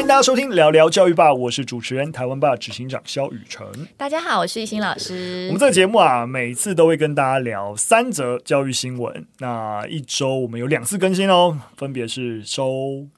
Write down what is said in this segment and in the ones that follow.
欢迎大家收听聊聊教育吧，我是主持人台湾吧执行长肖雨辰。大家好，我是一心老师。我们这个节目啊，每次都会跟大家聊三则教育新闻。那一周我们有两次更新哦，分别是周。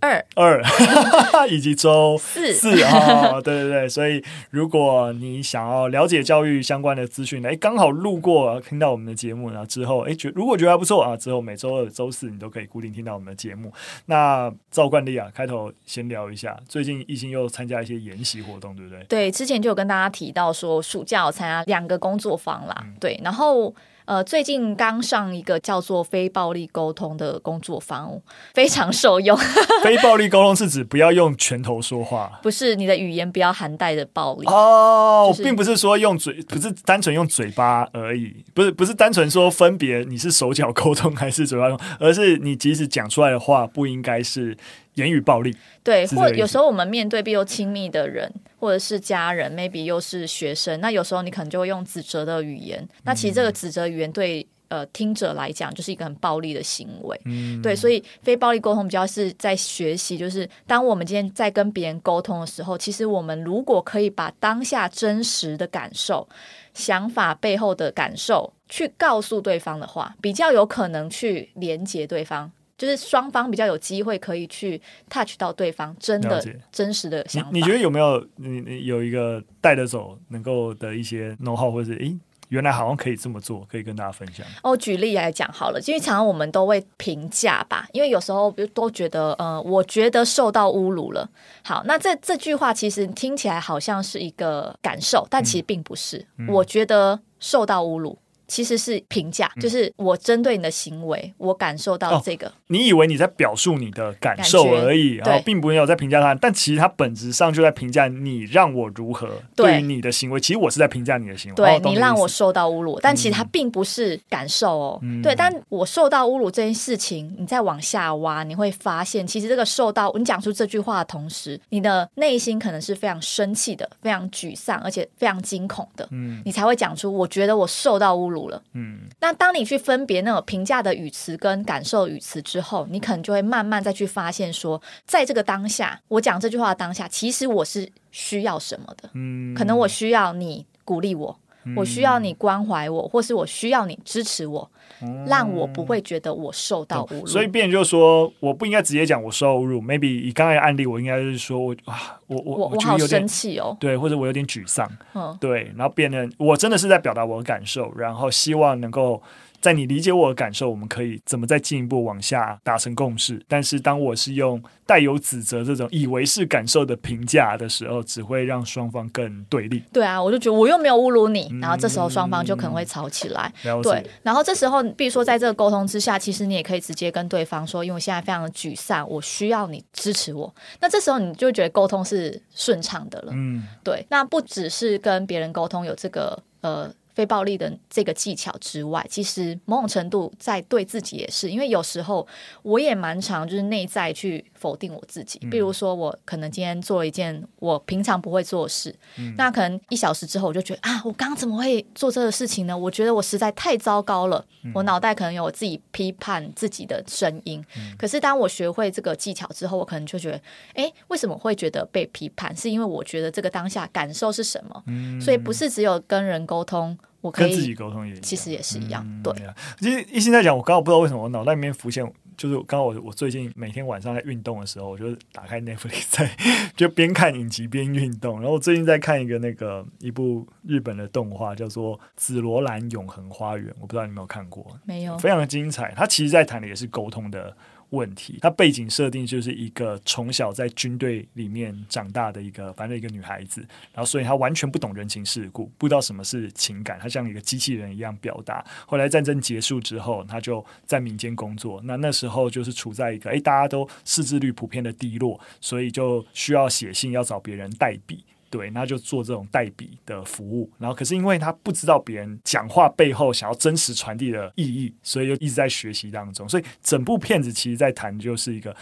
二二 以及周四四啊、哦，对对对，所以如果你想要了解教育相关的资讯，哎，刚好路过听到我们的节目，然后之后哎觉如果觉得还不错啊，之后每周二、周四你都可以固定听到我们的节目。那照惯例啊，开头先聊一下，最近懿心又参加一些研习活动，对不对？对，之前就有跟大家提到说，暑假我参加两个工作坊啦，嗯、对，然后。呃，最近刚上一个叫做非暴力沟通的工作坊，非常受用。非暴力沟通是指不要用拳头说话，不是你的语言不要含带着暴力哦，就是、并不是说用嘴，不是单纯用嘴巴而已，不是不是单纯说分别你是手脚沟通还是嘴巴沟通，而是你即使讲出来的话不应该是。言语暴力，对，或有时候我们面对比较亲密的人，或者是家人，maybe 又是学生，那有时候你可能就会用指责的语言。那其实这个指责语言对呃听者来讲，就是一个很暴力的行为。嗯，对，所以非暴力沟通比较是在学习，就是当我们今天在跟别人沟通的时候，其实我们如果可以把当下真实的感受、想法背后的感受去告诉对方的话，比较有可能去连接对方。就是双方比较有机会可以去 touch 到对方真的真实的想法。你，你觉得有没有你你有一个带得走能够的一些 know how，或者是诶，原来好像可以这么做，可以跟大家分享？哦，举例来讲好了，因为常常我们都会评价吧，因为有时候比如都觉得呃，我觉得受到侮辱了。好，那这这句话其实听起来好像是一个感受，但其实并不是。嗯，我觉得受到侮辱。其实是评价，就是我针对你的行为，嗯、我感受到这个、哦。你以为你在表述你的感受而已，然后并不没有在评价他，但其实他本质上就在评价你让我如何对于你的行为。其实我是在评价你的行为，对、哦、你让我受到侮辱，但其实他并不是感受哦。嗯、对，但我受到侮辱这件事情，你再往下挖，你会发现，其实这个受到你讲出这句话的同时，你的内心可能是非常生气的，非常沮丧，而且非常惊恐的。嗯，你才会讲出，我觉得我受到侮辱。了，嗯，那当你去分别那种评价的语词跟感受语词之后，你可能就会慢慢再去发现说，在这个当下，我讲这句话的当下，其实我是需要什么的，嗯，可能我需要你鼓励我。我需要你关怀我，或是我需要你支持我，嗯、让我不会觉得我受到侮辱。所以，变就是说，我不应该直接讲我受到侮辱。Maybe 以刚才的案例，我应该是说我啊，我我我我好生气哦，对，或者我有点沮丧，嗯，对，然后变成我真的是在表达我的感受，然后希望能够。在你理解我的感受，我们可以怎么再进一步往下达成共识？但是当我是用带有指责这种以为是感受的评价的时候，只会让双方更对立。对啊，我就觉得我又没有侮辱你，然后这时候双方就可能会吵起来。嗯、对，然后这时候，比如说在这个沟通之下，其实你也可以直接跟对方说，因为我现在非常的沮丧，我需要你支持我。那这时候你就觉得沟通是顺畅的了。嗯，对。那不只是跟别人沟通有这个呃。非暴力的这个技巧之外，其实某种程度在对自己也是，因为有时候我也蛮常就是内在去否定我自己。比如说，我可能今天做了一件我平常不会做的事，嗯、那可能一小时之后我就觉得啊，我刚刚怎么会做这个事情呢？我觉得我实在太糟糕了，嗯、我脑袋可能有我自己批判自己的声音。嗯、可是当我学会这个技巧之后，我可能就觉得，哎，为什么会觉得被批判？是因为我觉得这个当下感受是什么？嗯、所以不是只有跟人沟通。我可以跟自己沟通也，其实也是一样。嗯、对，其实一心在讲，我刚刚不知道为什么我脑袋里面浮现，就是刚刚我我最近每天晚上在运动的时候，我就打开 Netflix 在就边看影集边运动。然后我最近在看一个那个一部日本的动画，叫做《紫罗兰永恒花园》，我不知道你有没有看过？没有，非常的精彩。它其实在谈的也是沟通的。问题，她背景设定就是一个从小在军队里面长大的一个，反正一个女孩子，然后所以她完全不懂人情世故，不知道什么是情感，她像一个机器人一样表达。后来战争结束之后，她就在民间工作，那那时候就是处在一个，诶，大家都识字率普遍的低落，所以就需要写信要找别人代笔。对，那就做这种代笔的服务，然后可是因为他不知道别人讲话背后想要真实传递的意义，所以就一直在学习当中。所以整部片子其实在谈就是一个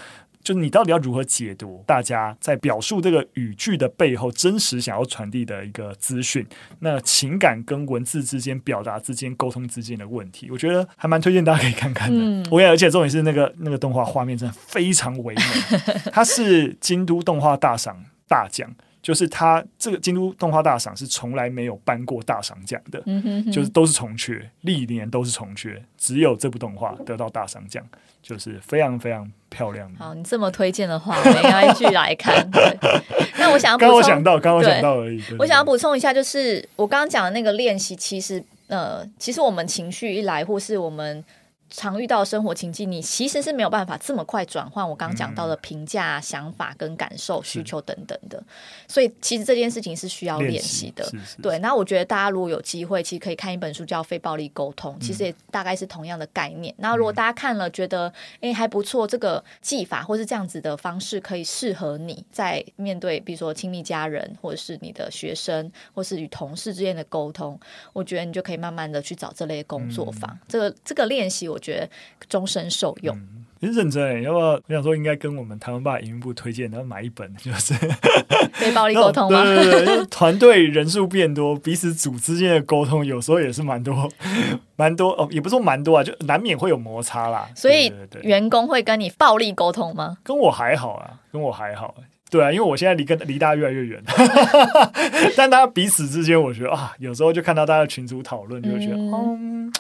就是你到底要如何解读大家在表述这个语句的背后真实想要传递的一个资讯？那情感跟文字之间表达之间沟通之间的问题，我觉得还蛮推荐大家可以看看的。嗯，我也而且重点是那个那个动画画面真的非常唯美，它是京都动画大赏大奖。就是他这个京都动画大赏是从来没有颁过大赏奖的，嗯、哼哼就是都是重缺，历年都是重缺，只有这部动画得到大赏奖，就是非常非常漂亮。好，你这么推荐的话，我们应该去来看。对，那我想要刚我想到，刚我想到而已。我想要补充一下，就是我刚刚讲的那个练习，其实呃，其实我们情绪一来，或是我们。常遇到生活情境，你其实是没有办法这么快转换。我刚刚讲到的评价、想法跟感受、需求等等的，所以其实这件事情是需要练习的。对，那我觉得大家如果有机会，其实可以看一本书叫《非暴力沟通》，其实也大概是同样的概念。那如果大家看了觉得哎还不错，这个技法或是这样子的方式可以适合你在面对，比如说亲密家人，或者是你的学生，或是与同事之间的沟通，我觉得你就可以慢慢的去找这类工作坊。这个这个练习，我觉得终身受用。你、嗯、认真哎，要不要？我想说，应该跟我们台湾爸营运部推荐，然后买一本，就是非暴力沟通吗？对对对，团队人数变多，彼此组之间的沟通有时候也是蛮多，蛮多哦，也不是说蛮多啊，就难免会有摩擦啦。所以员工会跟你暴力沟通吗？跟我还好啊，跟我还好。对啊，因为我现在离跟离大家越来越远，但大家彼此之间，我觉得啊，有时候就看到大家群组讨论，就会觉得嗯。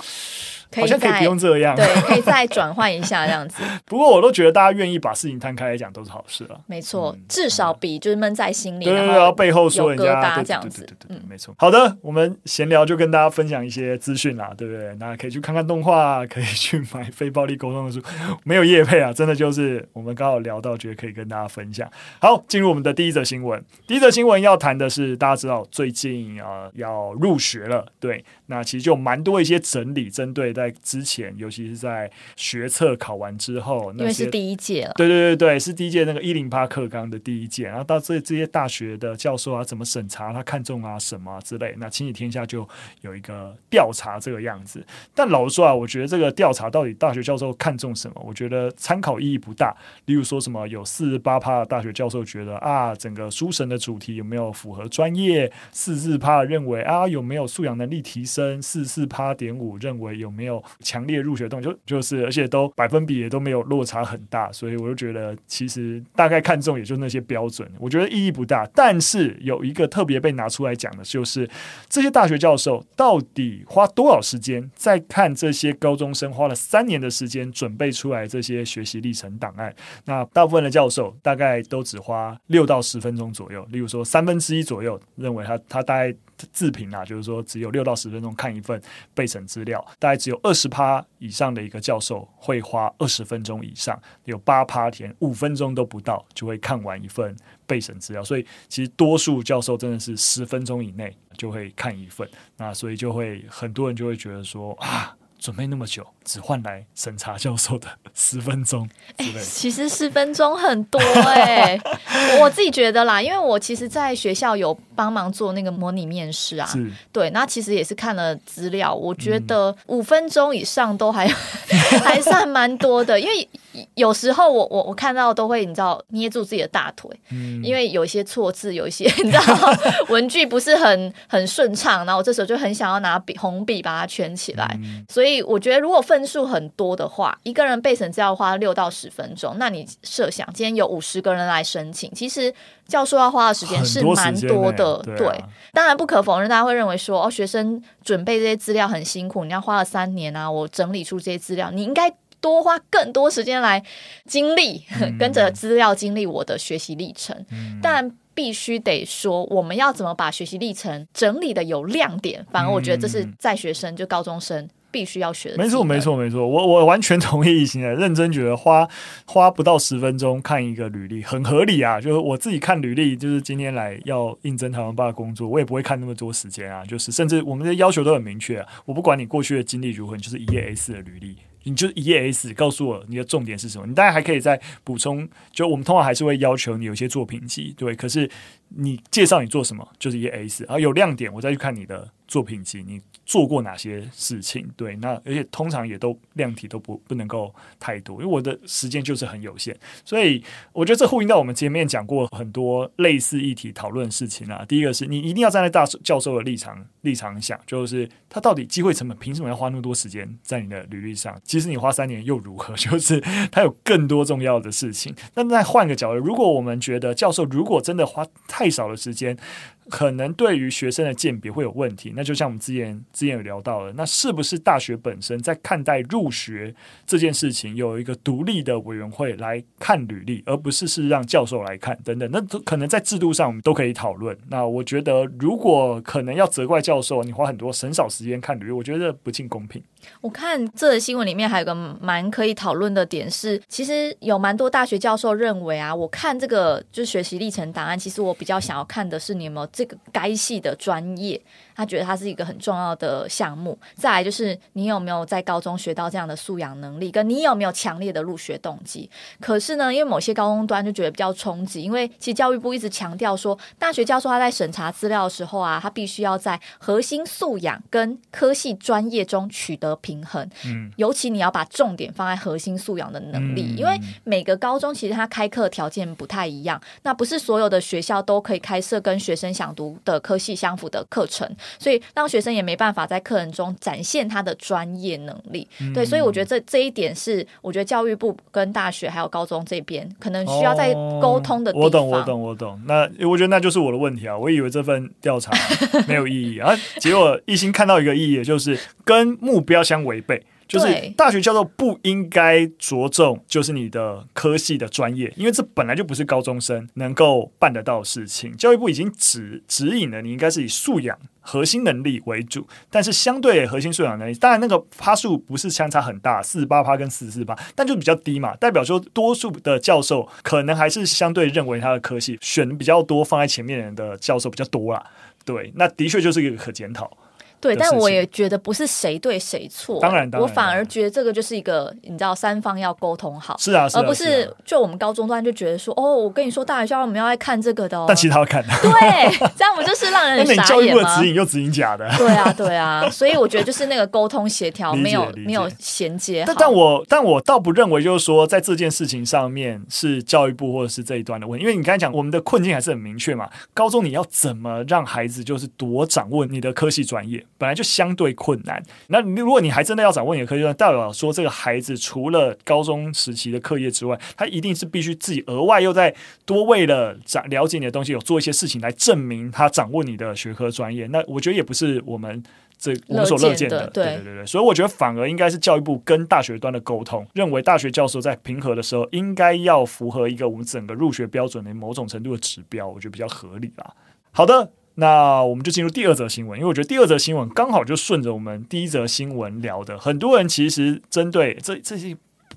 好像可以不用这样，对，可以再转换一下这样子。不过我都觉得大家愿意把事情摊开来讲都是好事了。没错，嗯、至少比就是闷在心里，对对对，然后背后说人家这样子，对对对，对，对，没错。好的，我们闲聊就跟大家分享一些资讯啦，对不对？那可以去看看动画，可以去买非暴力沟通的书，没有业配啊，真的就是我们刚好聊到，觉得可以跟大家分享。好，进入我们的第一则新闻。第一则新闻要谈的是，大家知道最近啊要入学了，对，那其实就蛮多一些整理，针对在之前，尤其是在学测考完之后，那因为是第一届了，对对对对，是第一届那个一零八课纲的第一届，然后到这这些大学的教授啊，怎么审查他看中啊什么啊之类，那亲子天下就有一个调查这个样子。但老实说啊，我觉得这个调查到底大学教授看中什么，我觉得参考意义不大。例如说什么有四十八趴的大学教授觉得啊，整个书神的主题有没有符合专业？四十四趴认为啊，有没有素养能力提升？四十四趴点五认为有没有有强烈入学动，就就是，而且都百分比也都没有落差很大，所以我就觉得其实大概看中也就那些标准，我觉得意义不大。但是有一个特别被拿出来讲的，就是这些大学教授到底花多少时间在看这些高中生花了三年的时间准备出来这些学习历程档案。那大部分的教授大概都只花六到十分钟左右，例如说三分之一左右认为他他大概。自评啊，就是说只有六到十分钟看一份备审资料，大概只有二十趴以上的一个教授会花二十分钟以上，有八趴填五分钟都不到就会看完一份备审资料，所以其实多数教授真的是十分钟以内就会看一份，那所以就会很多人就会觉得说啊。准备那么久，只换来审查教授的 十分钟。哎、欸，其实十分钟很多哎、我自己觉得啦，因为我其实在学校有帮忙做那个模拟面试啊，对，那其实也是看了资料，我觉得五分钟以上都还、嗯、还算蛮多的，因为有时候我我我看到都会你知道捏住自己的大腿，嗯、因为有一些错字，有一些 你知道文具不是很很顺畅，然后我这时候就很想要拿笔红笔把它圈起来，嗯、所以。我觉得，如果分数很多的话，一个人背审只要花六到十分钟。那你设想，今天有五十个人来申请，其实教授要花的时间是蛮多的。对，对，当然不可否认，大家会认为说，哦，学生准备这些资料很辛苦，你要花了三年啊，我整理出这些资料，你应该多花更多时间来经历，嗯、跟着资料经历我的学习历程。嗯、但必须得说，我们要怎么把学习历程整理的有亮点？反而我觉得这是在学生，就高中生。必须要学的，没错，没错，没错。我我完全同意，现在认真觉得花花不到十分钟看一个履历很合理啊。就是我自己看履历，就是今天来要应征台湾吧工作，我也不会看那么多时间啊。就是甚至我们的要求都很明确啊，我不管你过去的经历如何，你就是一页 A 四的履历，你就一页 A 四告诉我你的重点是什么。你当然还可以再补充，就我们通常还是会要求你有些作品集，对。可是你介绍你做什么，就是一页 A 四然后有亮点，我再去看你的作品集，你。做过哪些事情。对，那而且通常也都量体都不不能够太多，因为我的时间就是很有限。所以我觉得这呼应到我们前面讲过很多类似议题讨论事情啊。第一个是你一定要站在大教授的立场立场想，就是他到底机会成本凭什么要花那么多时间在你的履历上？其实你花三年又如何？就是他有更多重要的事情。那再换个角度，如果我们觉得教授如果真的花太少的时间，可能对于学生的鉴别会有问题，那就像我们之前之前有聊到了，那是不是大学本身在看待入学这件事情有一个独立的委员会来看履历，而不是是让教授来看等等？那可能在制度上我们都可以讨论。那我觉得，如果可能要责怪教授，你花很多很少时间看履历，我觉得不尽公平。我看这新闻里面还有个蛮可以讨论的点是，其实有蛮多大学教授认为啊，我看这个就是学习历程档案，其实我比较想要看的是你有没有这个该系的专业。他觉得它是一个很重要的项目。再来就是你有没有在高中学到这样的素养能力，跟你有没有强烈的入学动机。可是呢，因为某些高中端就觉得比较冲击，因为其实教育部一直强调说，大学教授他在审查资料的时候啊，他必须要在核心素养跟科系专业中取得平衡。嗯，尤其你要把重点放在核心素养的能力，因为每个高中其实他开课条件不太一样，那不是所有的学校都可以开设跟学生想读的科系相符的课程。所以让学生也没办法在课程中展现他的专业能力，嗯、对，所以我觉得这这一点是我觉得教育部跟大学还有高中这边可能需要在沟通的地方。我懂，我懂，我懂。那我觉得那就是我的问题啊！我以为这份调查 没有意义啊，结果一心看到一个意义，就是跟目标相违背。就是大学教授不应该着重就是你的科系的专业，因为这本来就不是高中生能够办得到的事情。教育部已经指指引了，你应该是以素养核心能力为主，但是相对核心素养能力，当然那个趴数不是相差很大，四十八趴跟四十四趴，但就比较低嘛，代表说多数的教授可能还是相对认为他的科系选比较多放在前面的教授比较多啦。对，那的确就是一个可检讨。对，但我也觉得不是谁对谁错。当然，当然，我反而觉得这个就是一个，你知道，三方要沟通好。是啊，而不是就我们高中段就觉得说，哦，我跟你说，大学校我们要来看这个的哦。但其他要看。对，这样不就是让人 傻眼吗？教育部的指引又指引假的。对啊，对啊，所以我觉得就是那个沟通协调没有没有衔接好。但但我但我倒不认为就是说在这件事情上面是教育部或者是这一端的问题，因为你刚才讲我们的困境还是很明确嘛。高中你要怎么让孩子就是多掌握你的科系专业，本来就相对。困难。那如果你还真的要掌握你的科系，代表说这个孩子除了高中时期的课业之外，他一定是必须自己额外又在多为了掌了解你的东西，有做一些事情来证明他掌握你的学科专业。那我觉得也不是我们这我们所乐见的。对对对对，所以我觉得反而应该是教育部跟大学端的沟通，认为大学教授在评核的时候应该要符合一个我们整个入学标准的某种程度的指标，我觉得比较合理啦。好的。那我们就进入第二则新闻，因为我觉得第二则新闻刚好就顺着我们第一则新闻聊的。很多人其实针对这这些，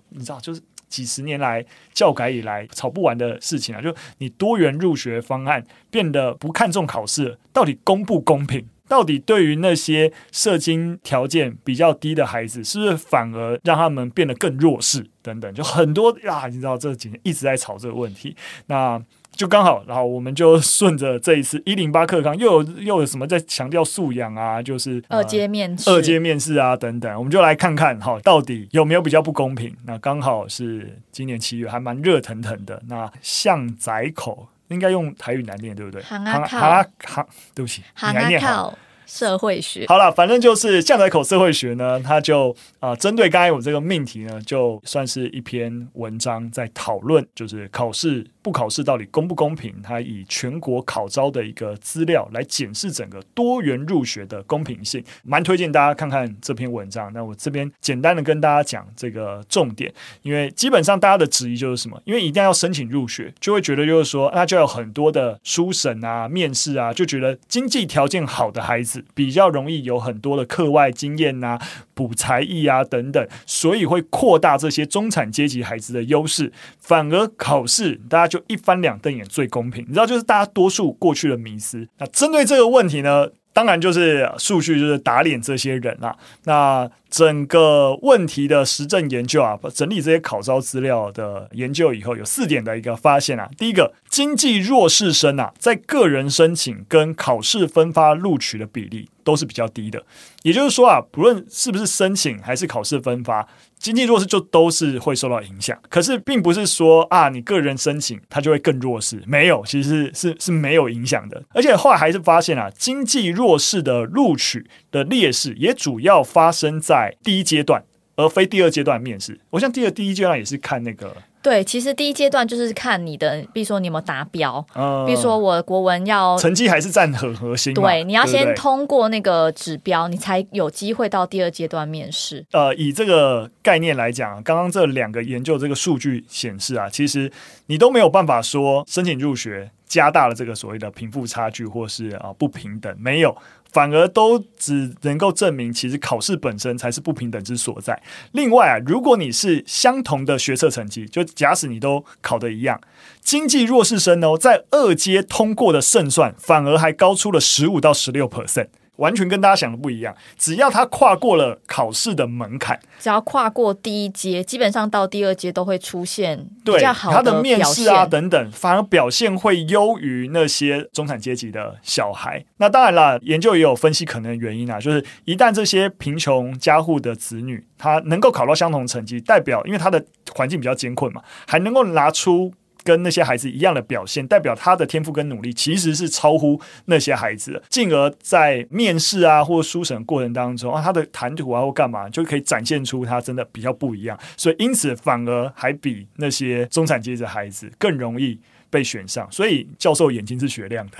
你知道，就是几十年来教改以来吵不完的事情啊，就你多元入学方案变得不看重考试，到底公不公平？到底对于那些社经条件比较低的孩子，是不是反而让他们变得更弱势？等等，就很多啊，你知道这几年一直在吵这个问题。那就刚好，然后我们就顺着这一次 一零八课纲又有又有什么在强调素养啊，就是二阶面试、二阶面试啊等等，我们就来看看哈，到底有没有比较不公平？那刚好是今年七月，还蛮热腾腾的。那巷仔口应该用台语难念，对不对？巷仔口，巷巷，对不起，巷仔口。社会学好了，反正就是巷仔口社会学呢，他就啊，针对刚才我这个命题呢，就算是一篇文章在讨论，就是考试不考试到底公不公平？他以全国考招的一个资料来检视整个多元入学的公平性，蛮推荐大家看看这篇文章。那我这边简单的跟大家讲这个重点，因为基本上大家的质疑就是什么？因为一定要申请入学，就会觉得就是说，那就有很多的书审啊、面试啊，就觉得经济条件好的孩子。比较容易有很多的课外经验呐、补才艺啊等等，所以会扩大这些中产阶级孩子的优势。反而考试大家就一翻两瞪眼最公平，你知道，就是大家多数过去的迷思。那针对这个问题呢，当然就是数据就是打脸这些人啦。那整个问题的实证研究啊，整理这些考招资料的研究以后，有四点的一个发现啊。第一个，经济弱势生啊，在个人申请跟考试分发录取的比例都是比较低的。也就是说啊，不论是不是申请还是考试分发，经济弱势就都是会受到影响。可是并不是说啊，你个人申请他就会更弱势，没有，其实是是，是没有影响的。而且后来还是发现啊，经济弱势的录取的劣势也主要发生在第一阶段。而非第二阶段面试，我像第二、第一阶段也是看那个。对，其实第一阶段就是看你的，比如说你有没有达标，嗯，比如说我国文要成绩还是占很核心。对，你要先通过那个指标，你才有机会到第二阶段面试。呃，以这个概念来讲，刚刚这两个研究这个数据显示啊，其实你都没有办法说申请入学加大了这个所谓的贫富差距，或是啊不平等，没有。反而都只能够证明，其实考试本身才是不平等之所在。另外啊，如果你是相同的学测成绩，就假使你都考得一样，经济弱势生哦，在二阶通过的胜算反而还高出了十五到十六 percent。完全跟大家想的不一样。只要他跨过了考试的门槛，只要跨过第一阶，基本上到第二阶都会出现比较好的他的面试啊等等，反而表现会优于那些中产阶级的小孩。那当然了，研究也有分析可能的原因啊，就是一旦这些贫穷家户的子女他能够考到相同成绩，代表因为他的环境比较艰困嘛，还能够拿出。跟那些孩子一样的表现，代表他的天赋跟努力其实是超乎那些孩子，进而在面试啊或书审过程当中啊，他的谈吐啊或干嘛就可以展现出他真的比较不一样，所以因此反而还比那些中产阶级的孩子更容易。被选上，所以教授眼睛是雪亮的，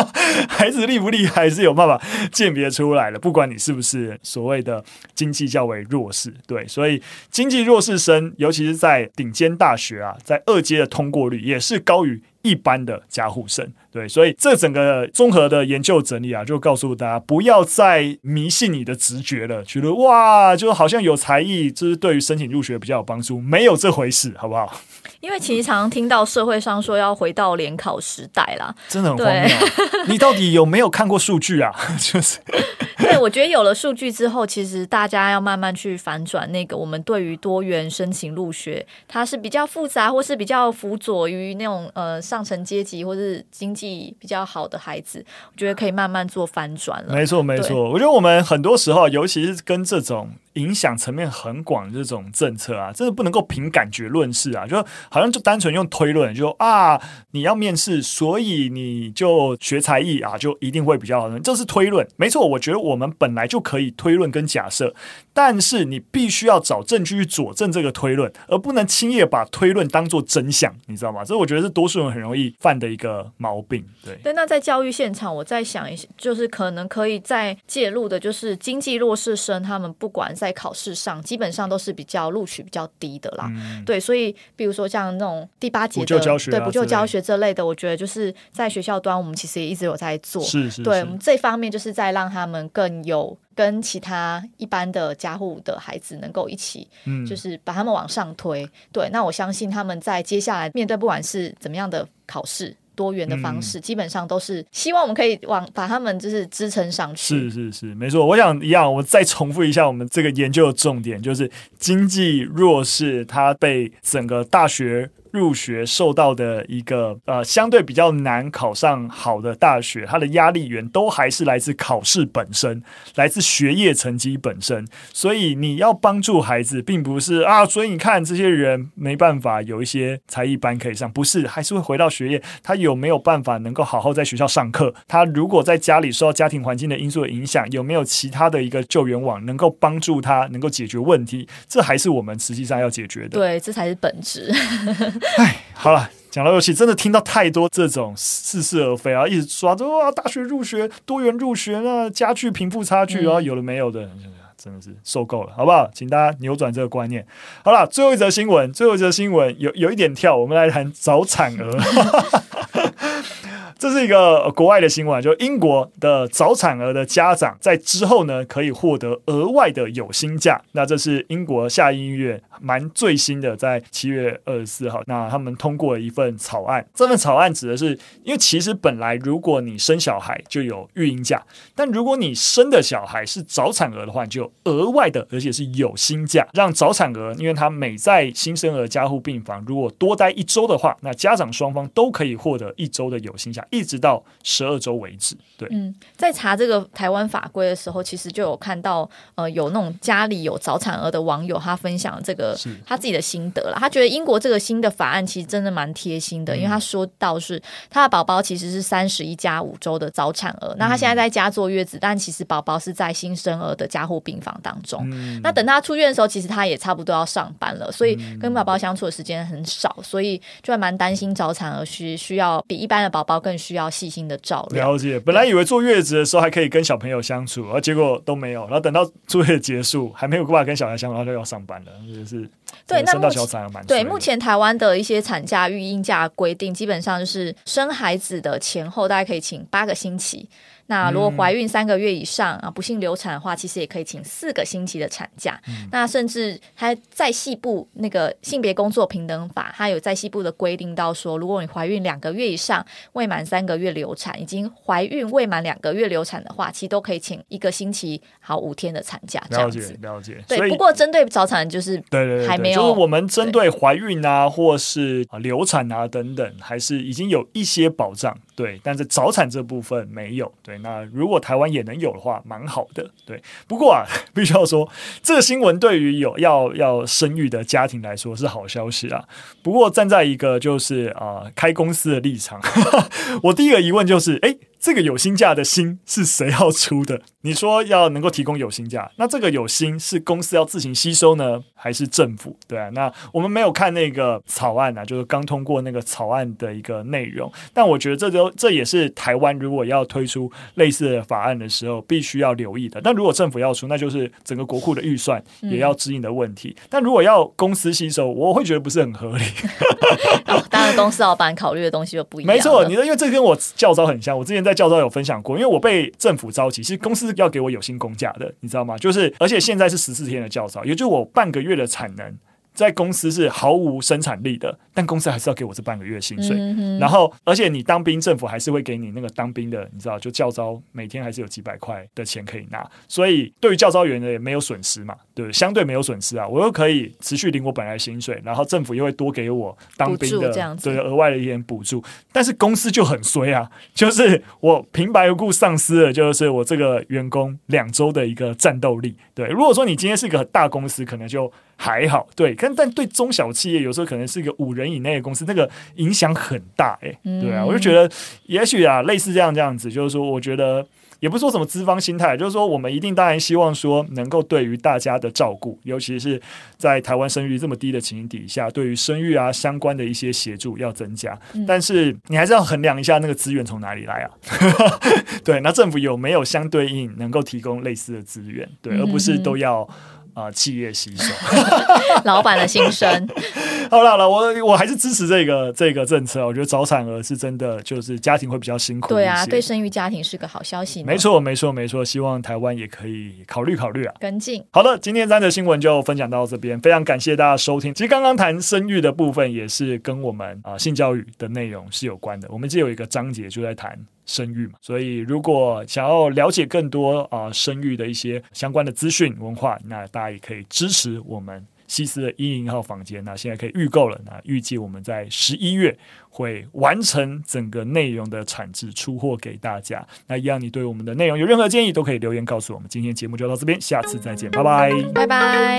孩子厉不厉害是有办法鉴别出来的。不管你是不是所谓的经济较为弱势，对，所以经济弱势生，尤其是在顶尖大学啊，在二阶的通过率也是高于一般的家户生。对，所以这整个综合的研究整理啊，就告诉大家不要再迷信你的直觉了，觉得哇，就好像有才艺，就是对于申请入学比较有帮助，没有这回事，好不好？因为其实常常听到社会上说要回到联考时代啦，真的很荒谬。你到底有没有看过数据啊？就是。对，我觉得有了数据之后，其实大家要慢慢去反转那个我们对于多元申请入学，它是比较复杂，或是比较辅佐于那种呃上层阶级或是经济比较好的孩子，我觉得可以慢慢做翻转了。没错，没错，我觉得我们很多时候，尤其是跟这种。影响层面很广，这种政策啊，真的不能够凭感觉论事啊，就好像就单纯用推论，就啊，你要面试，所以你就学才艺啊，就一定会比较好。这是推论，没错。我觉得我们本来就可以推论跟假设，但是你必须要找证据去佐证这个推论，而不能轻易把推论当做真相，你知道吗？这我觉得是多数人很容易犯的一个毛病。对，对。那在教育现场，我在想一些，就是可能可以再介入的，就是经济弱势生，他们不管。在考试上，基本上都是比较录取比较低的啦。嗯、对，所以比如说像那种第八节的对补救教学这类的，我觉得就是在学校端，我们其实也一直有在做。是是，是，对，我们这方面就是在让他们更有跟其他一般的家户的孩子能够一起，嗯，就是把他们往上推。对，那我相信他们在接下来面对不管是怎么样的考试。多元的方式，基本上都是希望我们可以往把他们就是支撑上去。是是是，没错。我想一样，我再重复一下我们这个研究的重点，就是经济弱势，它被整个大学。入学受到的一个呃相对比较难考上好的大学，它的压力源都还是来自考试本身，来自学业成绩本身。所以你要帮助孩子，并不是啊，所以你看这些人没办法有一些才艺班可以上，不是，还是会回到学业。他有没有办法能够好好在学校上课？他如果在家里受到家庭环境的因素的影响，有没有其他的一个救援网能够帮助他能够解决问题？这还是我们实际上要解决的。对，这才是本质。哎，好了，讲到游戏，真的听到太多这种似是而非啊，一直说着哇，大学入学多元入学啊，加剧贫富差距啊，有了没有的，真的是受够了，好不好？请大家扭转这个观念。好了，最后一则新闻，最后一则新闻有有一点跳，我们来谈早产儿。这是一个国外的新闻，就英国的早产儿的家长在之后呢，可以获得额外的有薪假。那这是英国下议院蛮最新的，在七月二十四号，那他们通过了一份草案。这份草案指的是，因为其实本来如果你生小孩就有育婴假，但如果你生的小孩是早产儿的话，就额外的，而且是有薪假，让早产儿，因为他每在新生儿加护病房如果多待一周的话，那家长双方都可以获得一周的有薪假。一直到十二周为止。对，嗯，在查这个台湾法规的时候，其实就有看到，呃，有那种家里有早产儿的网友，他分享这个他自己的心得了。他觉得英国这个新的法案其实真的蛮贴心的，嗯、因为他说到是他的宝宝其实是三十一加五周的早产儿，嗯、那他现在在家坐月子，但其实宝宝是在新生儿的加护病房当中。嗯、那等他出院的时候，其实他也差不多要上班了，所以跟宝宝相处的时间很少，所以就还蛮担心早产儿需需要比一般的宝宝更需要细心的照料。了解，本来以为坐月子的时候还可以跟小朋友相处，而结果都没有。然后等到坐月结束，还没有办法跟小孩相处，然后就要上班了，就是对。那生到小产儿蛮对，目前台湾的一些产假、育婴假规定，基本上就是生孩子的前后大概可以请八个星期。那如果怀孕三个月以上啊，不幸流产的话，其实也可以请四个星期的产假。嗯、那甚至还在细部那个性别工作平等法，它有在细部的规定到说，如果你怀孕两个月以上，未满三个月流产，已经怀孕未满两个月流产的话，其实都可以请一个星期好五天的产假。这样子。了解，了解。对，不过针对早产就是对对对，还没有。就是我们针对怀孕啊，或是流产啊等等，还是已经有一些保障。对，但是早产这部分没有。对，那如果台湾也能有的话，蛮好的。对，不过啊，必须要说，这个新闻对于有要要生育的家庭来说是好消息啊。不过站在一个就是啊、呃、开公司的立场，我第一个疑问就是，哎。这个有薪假的薪是谁要出的？你说要能够提供有薪假，那这个有薪是公司要自行吸收呢，还是政府？对啊，那我们没有看那个草案啊，就是刚通过那个草案的一个内容。但我觉得这都这也是台湾如果要推出类似的法案的时候必须要留意的。但如果政府要出，那就是整个国库的预算也要指引的问题。嗯、但如果要公司吸收，我会觉得不是很合理。哦、当然，公司老板考虑的东西就不一样。没错，你的因为这跟我教招很像，我之前在。教招有分享过，因为我被政府召集，其实公司要给我有薪工假的，你知道吗？就是而且现在是十四天的教招，也就是我半个月的产能。在公司是毫无生产力的，但公司还是要给我这半个月薪水。嗯、然后，而且你当兵，政府还是会给你那个当兵的，你知道，就教招每天还是有几百块的钱可以拿。所以，对于教招员呢，也没有损失嘛，对，相对没有损失啊。我又可以持续领我本来薪水，然后政府又会多给我当兵的对额外的一点补助。但是公司就很衰啊，就是我平白无故丧失了，就是我这个员工两周的一个战斗力。对，如果说你今天是一个大公司，可能就。还好，对，但但对中小企业，有时候可能是一个五人以内的公司，那个影响很大，欸，哎，对啊，我就觉得，也许啊，类似这样这样子，就是说，我觉得也不是说什么资方心态，就是说，我们一定当然希望说，能够对于大家的照顾，尤其是在台湾生育率这么低的情形底下，对于生育啊相关的一些协助要增加，但是你还是要衡量一下那个资源从哪里来啊，对，那政府有没有相对应能够提供类似的资源，对，而不是都要。啊、呃，企业吸收，老板的心声。好了好了，我我还是支持这个这个政策。我觉得早产儿是真的，就是家庭会比较辛苦。对啊，对生育家庭是个好消息。没错没错没错，希望台湾也可以考虑考虑啊，跟进。好的，今天三则新闻就分享到这边，非常感谢大家收听。其实刚刚谈生育的部分，也是跟我们啊、呃、性教育的内容是有关的。我们这有一个章节就在谈。生育嘛，所以如果想要了解更多啊、生育的一些相关的资讯文化，那大家也可以支持我们西斯的一零号房间。那现在可以预购了，那预计我们在十一月会完成整个内容的产制出货给大家。那一样，你对我们的内容有任何建议，都可以留言告诉我们。今天节目就到这边，下次再见，拜拜，拜拜。